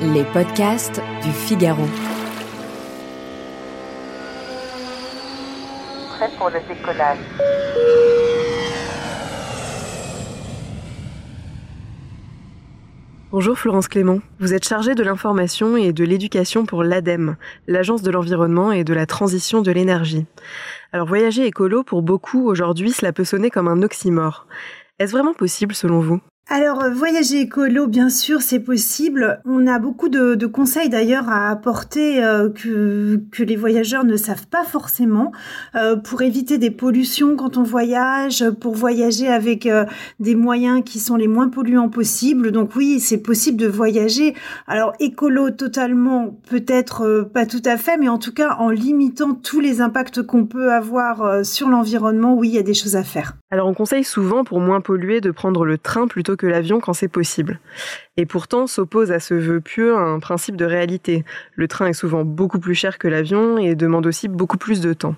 Les podcasts du Figaro. Prêt pour le décollage. Bonjour Florence Clément, vous êtes chargée de l'information et de l'éducation pour l'ADEME, l'Agence de l'environnement et de la transition de l'énergie. Alors voyager écolo, pour beaucoup aujourd'hui, cela peut sonner comme un oxymore. Est-ce vraiment possible selon vous? Alors, euh, voyager écolo, bien sûr, c'est possible. On a beaucoup de, conseils d'ailleurs à apporter euh, que, que les voyageurs ne savent pas forcément euh, pour éviter des pollutions quand on voyage, pour voyager avec des moyens qui sont les moins polluants possibles. Donc oui, c'est possible de voyager. Alors, écolo totalement, peut-être pas tout à fait, mais en tout cas en limitant tous les impacts qu'on peut avoir sur l'environnement, oui, il y a des choses à faire. Alors, on conseille souvent pour moins polluer de prendre le train plutôt que l'avion quand c'est possible. Et pourtant s'oppose à ce vœu pieux un principe de réalité. Le train est souvent beaucoup plus cher que l'avion et demande aussi beaucoup plus de temps.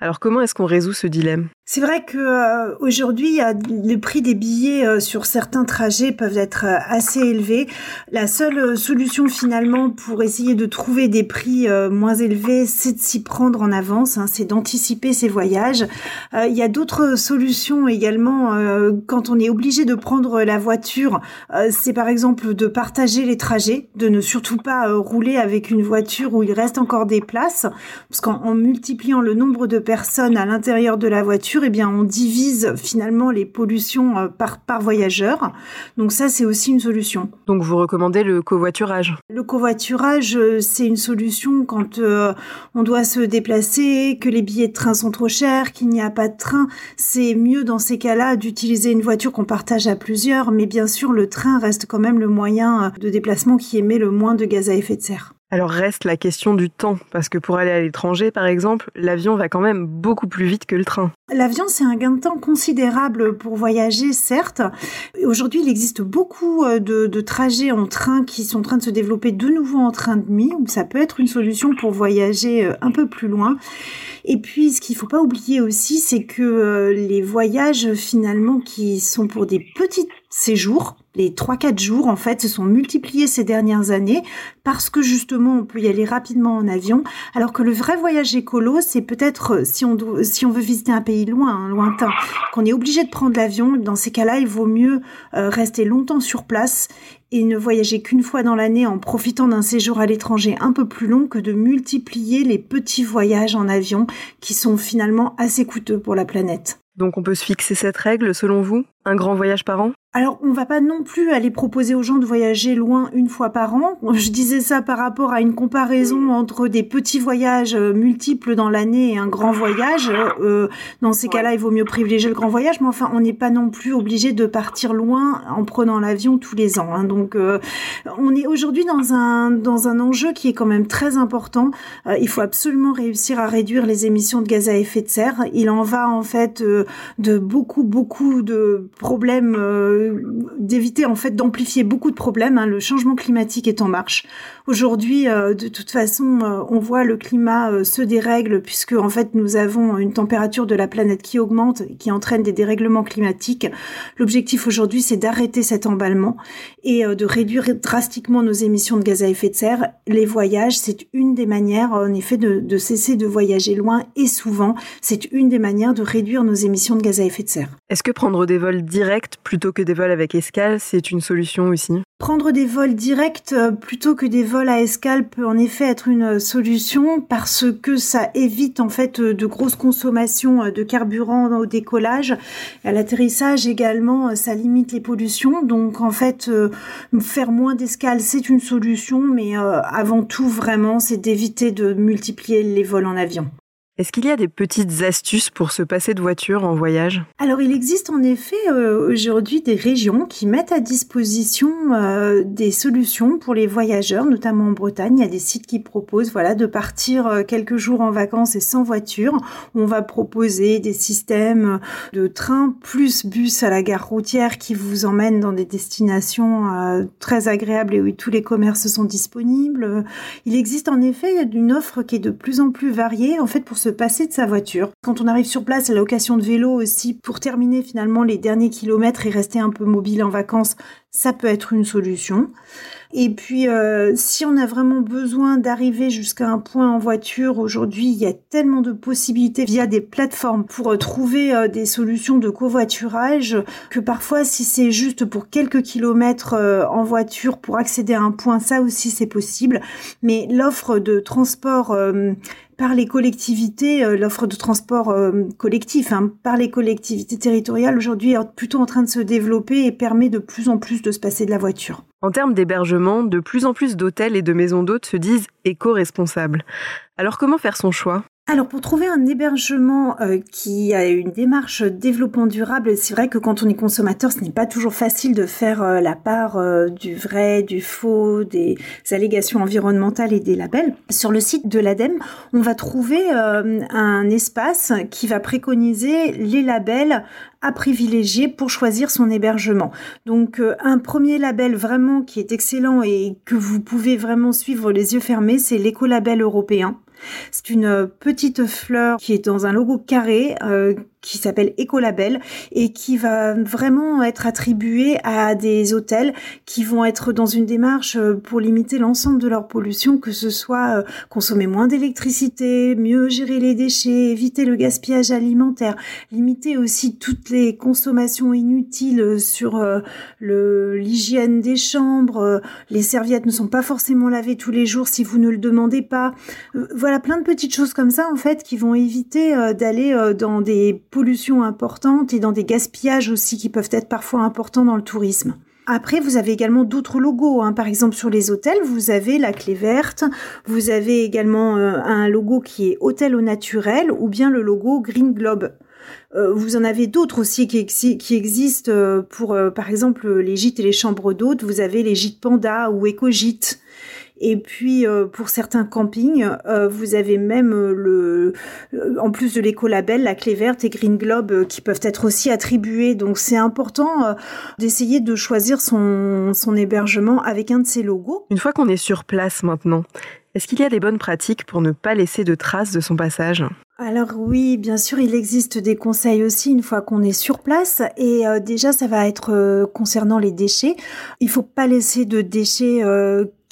Alors comment est-ce qu'on résout ce dilemme? C'est vrai que euh, aujourd'hui, le prix des billets euh, sur certains trajets peuvent être euh, assez élevés. La seule solution finalement pour essayer de trouver des prix moins élevés, c'est de s'y prendre en avance, hein, c'est d'anticiper ses voyages. Il y a d'autres solutions également quand on est obligé de prendre la voiture. c'est par exemple de partager les trajets, de ne surtout pas rouler avec une voiture où il reste encore des places, parce qu'en multipliant le nombre de personnes à l'intérieur de la voiture, eh bien, on divise finalement les pollutions euh, par, par voyageur. Donc ça, c'est aussi une solution. Donc vous recommandez le covoiturage? Le covoiturage, euh, c'est une solution quand euh, on doit se déplacer, que les billets de train sont trop chers, qu'il n'y a pas de train. C'est mieux dans ces cas-là d'utiliser une voiture qu'on partage à plusieurs, mais bien sûr, le train reste quand même le moyen de déplacement qui émet le moins de gaz à effet de serre. Alors reste la question du temps, parce que pour aller à l'étranger, par exemple, l'avion va quand même beaucoup plus vite que le train. L'avion, c'est un gain de temps considérable pour voyager, certes. Aujourd'hui, il existe beaucoup euh, de, trajets en train qui sont en train de se développer de nouveau en train de nuit, ça peut être une solution pour voyager euh, un peu plus loin. Et puis, ce qu'il faut pas oublier aussi, c'est que euh, les voyages, finalement, qui sont pour des petits séjours, les 3-4 jours, en fait, se sont multipliés ces dernières années parce que justement, on peut y aller rapidement en avion. Alors que le vrai voyage écolo, c'est peut-être euh, si on, veut visiter un pays loin, hein, lointain, qu'on est obligé de prendre l'avion. Dans ces cas-là, il vaut mieux euh, rester longtemps sur place et ne voyager qu'une fois dans l'année en profitant d'un séjour à l'étranger un peu plus long que de multiplier les petits voyages en avion qui sont finalement assez coûteux pour la planète. Donc on peut se fixer cette règle selon vous? Un grand voyage par an? Alors, on va pas non plus aller proposer aux gens de voyager loin une fois par an. Je disais ça par rapport à une comparaison entre des petits voyages euh, multiples dans l'année et un grand voyage. Euh, dans ces cas-là, il vaut mieux privilégier le grand voyage, mais enfin, on n'est pas non plus obligé de partir loin en prenant l'avion tous les ans. Hein. Donc, euh, on est aujourd'hui dans un dans un enjeu qui est quand même très important. il faut absolument réussir à réduire les émissions de gaz à effet de serre. Il en va en fait de beaucoup beaucoup de problèmes d'éviter en fait d'amplifier beaucoup de problèmes. Hein. Le changement climatique est en marche. Aujourd'hui, euh, de toute façon, euh, on voit le climat euh, se dérègle puisque en fait nous avons une température de la planète qui augmente, qui entraîne des dérèglements climatiques. L'objectif aujourd'hui, c'est d'arrêter cet emballement et de réduire drastiquement nos émissions de gaz à effet de serre. Les voyages, c'est une des manières, en effet, de, de cesser de voyager loin et souvent, c'est une des manières de réduire nos émissions de gaz à effet de serre. Est-ce que prendre des vols directs plutôt que des vols avec escale, c'est une solution aussi Prendre des vols directs euh, plutôt que des vols à escale peut en effet être une solution parce que ça évite en fait euh, de grosses consommations euh, de carburant au décollage. À l'atterrissage également, ça limite les pollutions. Donc en fait, faire moins d'escales, c'est une solution, mais avant tout vraiment, c'est d'éviter de multiplier les vols en avion. Est-ce qu'il y a des petites astuces pour se passer de voiture en voyage? Alors il existe en effet euh, aujourd'hui des régions qui mettent à disposition euh, des solutions pour les voyageurs, notamment en Bretagne. Il y a des sites qui proposent voilà de partir euh, quelques jours en vacances et sans voiture. On va proposer des systèmes de train plus bus à la gare routière qui vous emmènent dans des destinations très agréables et où tous les commerces sont disponibles. Il existe en effet une offre qui est de plus en plus variée en fait pour se passer de sa voiture. Quand on arrive sur place, la location de vélo aussi, pour terminer finalement les derniers kilomètres et rester un peu mobile en vacances, ça peut être une solution. Et puis, euh, si on a vraiment besoin d'arriver jusqu'à un point en voiture, aujourd'hui, il y a tellement de possibilités via des plateformes pour euh, trouver euh, des solutions de covoiturage que parfois, si c'est juste pour quelques kilomètres en voiture pour accéder à un point, ça aussi, c'est possible. Mais l'offre de transport par les collectivités, l'offre de transport collectif hein, par les collectivités territoriales aujourd'hui est plutôt en train de se développer et permet de plus en plus de se passer de la voiture. En termes d'hébergement, de plus en plus d'hôtels et de maisons d'hôtes se disent éco-responsables. Alors comment faire son choix? Alors pour trouver un hébergement euh, qui a une démarche développement durable, c'est vrai que quand on est consommateur, ce n'est pas toujours facile de faire euh, la part euh, du vrai, du faux, des allégations environnementales et des labels. Sur le site de l'ADEME, on va trouver un espace qui va préconiser les labels à privilégier pour choisir son hébergement. Donc un premier label vraiment qui est excellent et que vous pouvez vraiment suivre les yeux fermés, c'est l'écolabel européen. C'est une petite fleur qui est dans un logo carré euh, qui s'appelle Ecolabel et qui va vraiment être attribué à des hôtels qui vont être dans une démarche euh, pour limiter l'ensemble de leur pollution, que ce soit euh, consommer moins d'électricité, mieux gérer les déchets, éviter le gaspillage alimentaire, limiter aussi toutes les consommations inutiles sur le l'hygiène des chambres, les serviettes ne sont pas forcément lavées tous les jours si vous ne le demandez pas. Voilà plein de petites choses comme ça en fait qui vont éviter d'aller dans des pollution importante et dans des gaspillages aussi qui peuvent être parfois importants dans le tourisme. Après, vous avez également d'autres logos. Hein. Par exemple, sur les hôtels, vous avez la clé verte. Vous avez également euh, un logo qui est hôtel au naturel ou bien le logo Green Globe. Euh, vous en avez d'autres aussi qui, existent euh, pour, par exemple, les gîtes et les chambres d'hôtes. Vous avez les gîtes panda ou éco-gîtes. Et puis euh, pour certains campings, euh, vous avez même euh, le, en plus de l'écolabel, la clé verte et Green Globe qui peuvent être aussi attribués. Donc c'est important d'essayer de choisir son, son hébergement avec un de ces logos. Une fois qu'on est sur place maintenant, est-ce qu'il y a des bonnes pratiques pour ne pas laisser de traces de son passage? Alors oui, bien sûr, il existe des conseils aussi une fois qu'on est sur place. Et déjà, ça va être concernant les déchets. Il faut pas laisser de déchets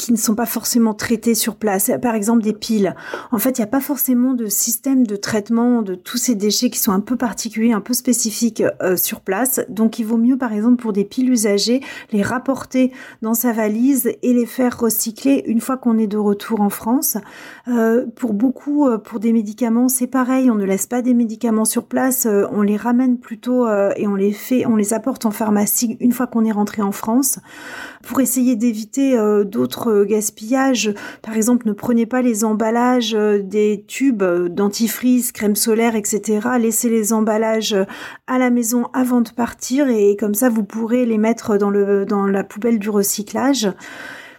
qui ne sont pas forcément traités sur place. Par exemple, des piles. En fait, il n'y a pas forcément de système de traitement de tous ces déchets qui sont un peu particuliers, un peu spécifiques euh, sur place. Donc, il vaut mieux, par exemple, pour des piles usagées, les rapporter dans sa valise et les faire recycler une fois qu'on est de retour en France. Euh, pour beaucoup, euh, pour des médicaments, c'est pareil. On ne laisse pas des médicaments sur place. On les ramène plutôt et on les fait, on les apporte en pharmacie une fois qu'on est rentré en France. Pour essayer d'éviter d'autres gaspillage. Par exemple, ne prenez pas les emballages euh, des tubes dentifrice, crème solaire, etc. Laissez les emballages à la maison avant de partir et comme ça, vous pourrez les mettre dans, le, dans la poubelle du recyclage.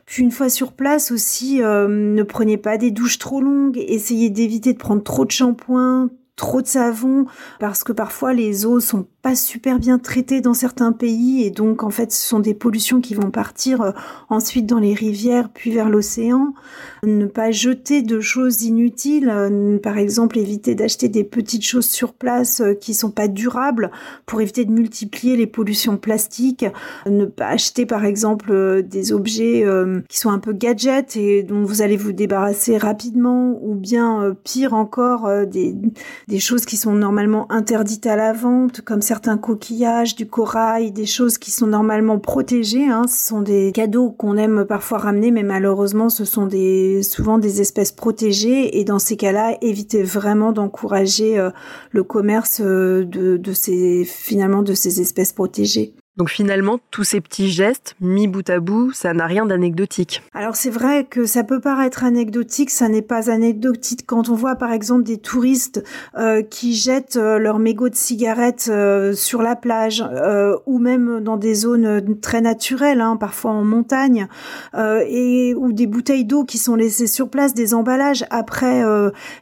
Puis une fois sur place aussi, euh, ne prenez pas des douches trop longues, essayez d'éviter de prendre trop de shampoing, trop de savon, parce que parfois les eaux sont pas super bien traitées dans certains pays et donc en fait ce sont des pollutions qui vont partir euh, ensuite dans les rivières puis vers l'océan. Ne pas jeter de choses inutiles, euh, par exemple éviter d'acheter des petites choses sur place euh, qui sont pas durables pour éviter de multiplier les pollutions plastiques. Ne pas acheter par exemple des objets qui sont un peu gadgets et dont vous allez vous débarrasser rapidement ou bien pire encore des, des choses qui sont normalement interdites à la vente comme certains coquillages, du corail, des choses qui sont normalement protégées. Hein. Ce sont des cadeaux qu'on aime parfois ramener, mais malheureusement, ce sont des, souvent des espèces protégées. Et dans ces cas-là, évitez vraiment d'encourager euh, le commerce euh, de, de ces, finalement, de ces espèces protégées. Donc finalement, tous ces petits gestes, mis bout à bout, ça n'a rien d'anecdotique. Alors c'est vrai que ça peut paraître anecdotique, ça n'est pas anecdotique quand on voit par exemple des touristes euh, qui jettent euh, leurs mégots de cigarettes euh, sur la plage ou même dans des zones très naturelles, hein, parfois en montagne, ou des bouteilles d'eau qui sont laissées sur place, des emballages après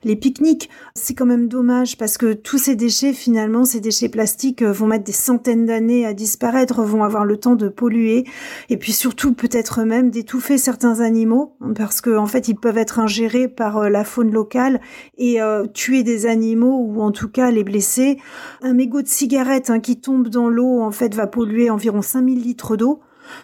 les pique-niques. C'est quand même dommage parce que tous ces déchets, finalement, ces déchets plastiques vont mettre des centaines d'années à disparaître vont avoir le temps de polluer, et puis surtout peut-être même d'étouffer certains animaux, parce qu'en en fait ils peuvent être ingérés par euh, la faune locale et euh, tuer des animaux ou en tout cas les blesser. Un mégot de cigarette hein, qui tombe dans l'eau en fait va polluer environ 5000 litres d'eau.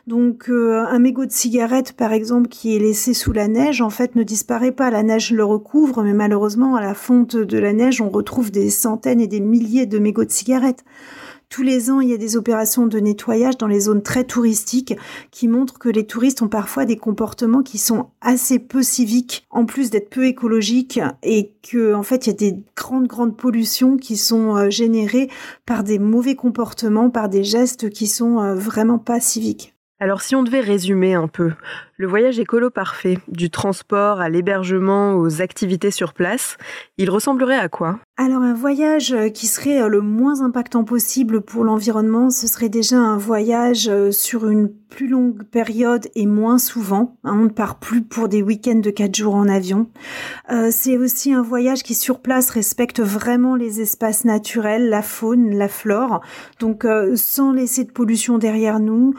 Donc euh, un mégot de cigarette, par exemple, qui est laissé sous la neige, en fait, ne disparaît pas. La neige le recouvre, mais malheureusement, à la fonte de la neige, on retrouve des centaines et des milliers de mégots de cigarettes. Tous les ans, il y a des opérations de nettoyage dans les zones très touristiques qui montrent que les touristes ont parfois des comportements qui sont assez peu civiques, en plus d'être peu écologiques, et que en fait, il y a des grandes grandes pollutions qui sont euh, générées par des mauvais comportements, par des gestes qui sont euh, vraiment pas civiques. Alors si on devait résumer un peu, le voyage écolo parfait, du transport à l'hébergement aux activités sur place, il ressemblerait à quoi? Alors un voyage euh, qui serait euh, le moins impactant possible pour l'environnement, ce serait déjà un voyage euh, sur une plus longue période et moins souvent. Hein, on ne part plus pour des week-ends de quatre jours en avion. c'est aussi un voyage qui sur place respecte vraiment les espaces naturels, la faune, la flore, donc sans laisser de pollution derrière nous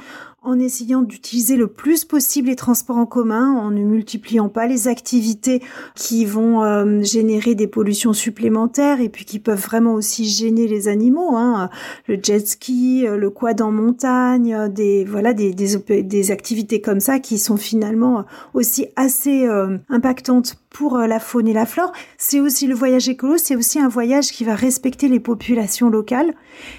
en essayant d'utiliser le plus possible les transports en commun, en ne multipliant pas les activités qui vont euh, générer des pollutions supplémentaires et puis qui peuvent vraiment aussi gêner les animaux. Hein. Le jet ski, euh, le quad en montagne, euh, des voilà des, des, activités comme ça qui sont finalement aussi assez impactantes pour la faune et la flore. C'est aussi le voyage écolo, c'est aussi un voyage qui va respecter les populations locales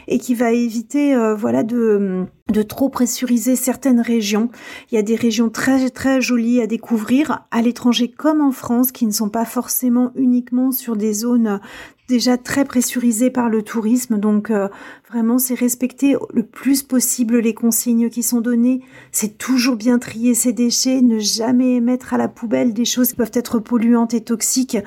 et qui va éviter voilà de de trop pressuriser certaines régions. Il y a des régions très très jolies à découvrir à l'étranger comme en France qui ne sont pas forcément uniquement sur des zones déjà très pressurisées par le tourisme. Donc euh, vraiment c'est respecter le plus possible les consignes qui sont données. C'est toujours bien trier ses déchets, ne jamais mettre à la poubelle des choses qui peuvent être polluantes et toxiques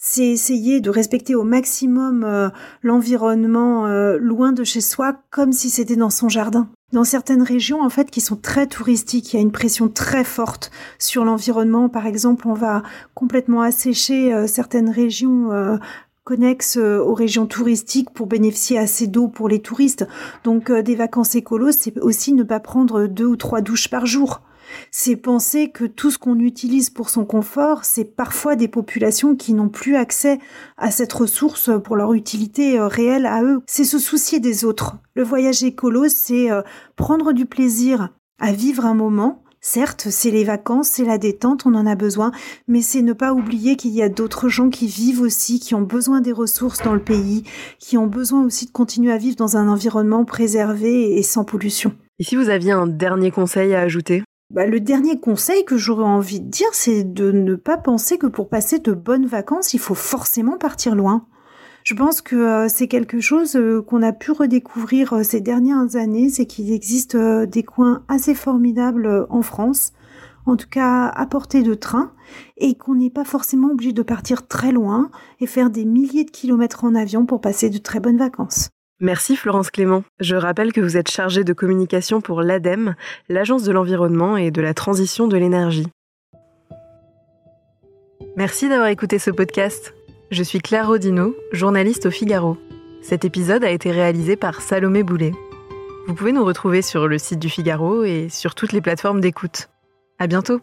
c'est essayer de respecter au maximum euh, l'environnement euh, loin de chez soi, comme si c'était dans son jardin. Dans certaines régions, en fait, qui sont très touristiques, il y a une pression très forte sur l'environnement. Par exemple, on va complètement assécher euh, certaines régions euh, connexes euh, aux régions touristiques pour bénéficier assez d'eau pour les touristes. Donc, des vacances écolos, c'est aussi ne pas prendre deux ou trois douches par jour c'est penser que tout ce qu'on utilise pour son confort, c'est parfois des populations qui n'ont plus accès à cette ressource pour leur utilité euh, réelle à eux. C'est se soucier des autres. Le voyage écolo, c'est euh, prendre du plaisir à vivre un moment, Certes, c'est les vacances, c'est la détente, on en a besoin, mais c'est ne pas oublier qu'il y a d'autres gens qui vivent aussi, qui ont besoin des ressources dans le pays, qui ont besoin aussi de continuer à vivre dans un environnement préservé et sans pollution. Et si vous aviez un dernier conseil à ajouter? Bah, le dernier conseil que j'aurais envie de dire, c'est de ne pas penser que pour passer de bonnes vacances, il faut forcément partir loin. Je pense que euh, c'est quelque chose euh, qu'on a pu redécouvrir euh, ces dernières années, c'est qu'il existe des coins assez formidables en France, en tout cas à portée de train, et qu'on n'est pas forcément obligé de partir très loin et faire des milliers de kilomètres en avion pour passer de très bonnes vacances. Merci Florence Clément. Je rappelle que vous êtes chargée de communication pour l'ADEME, l'Agence de l'environnement et de la transition de l'énergie. Merci d'avoir écouté ce podcast. Je suis Claire Rodino, journaliste au Figaro. Cet épisode a été réalisé par Salomé Boulet. Vous pouvez nous retrouver sur le site du Figaro et sur toutes les plateformes d'écoute. À bientôt!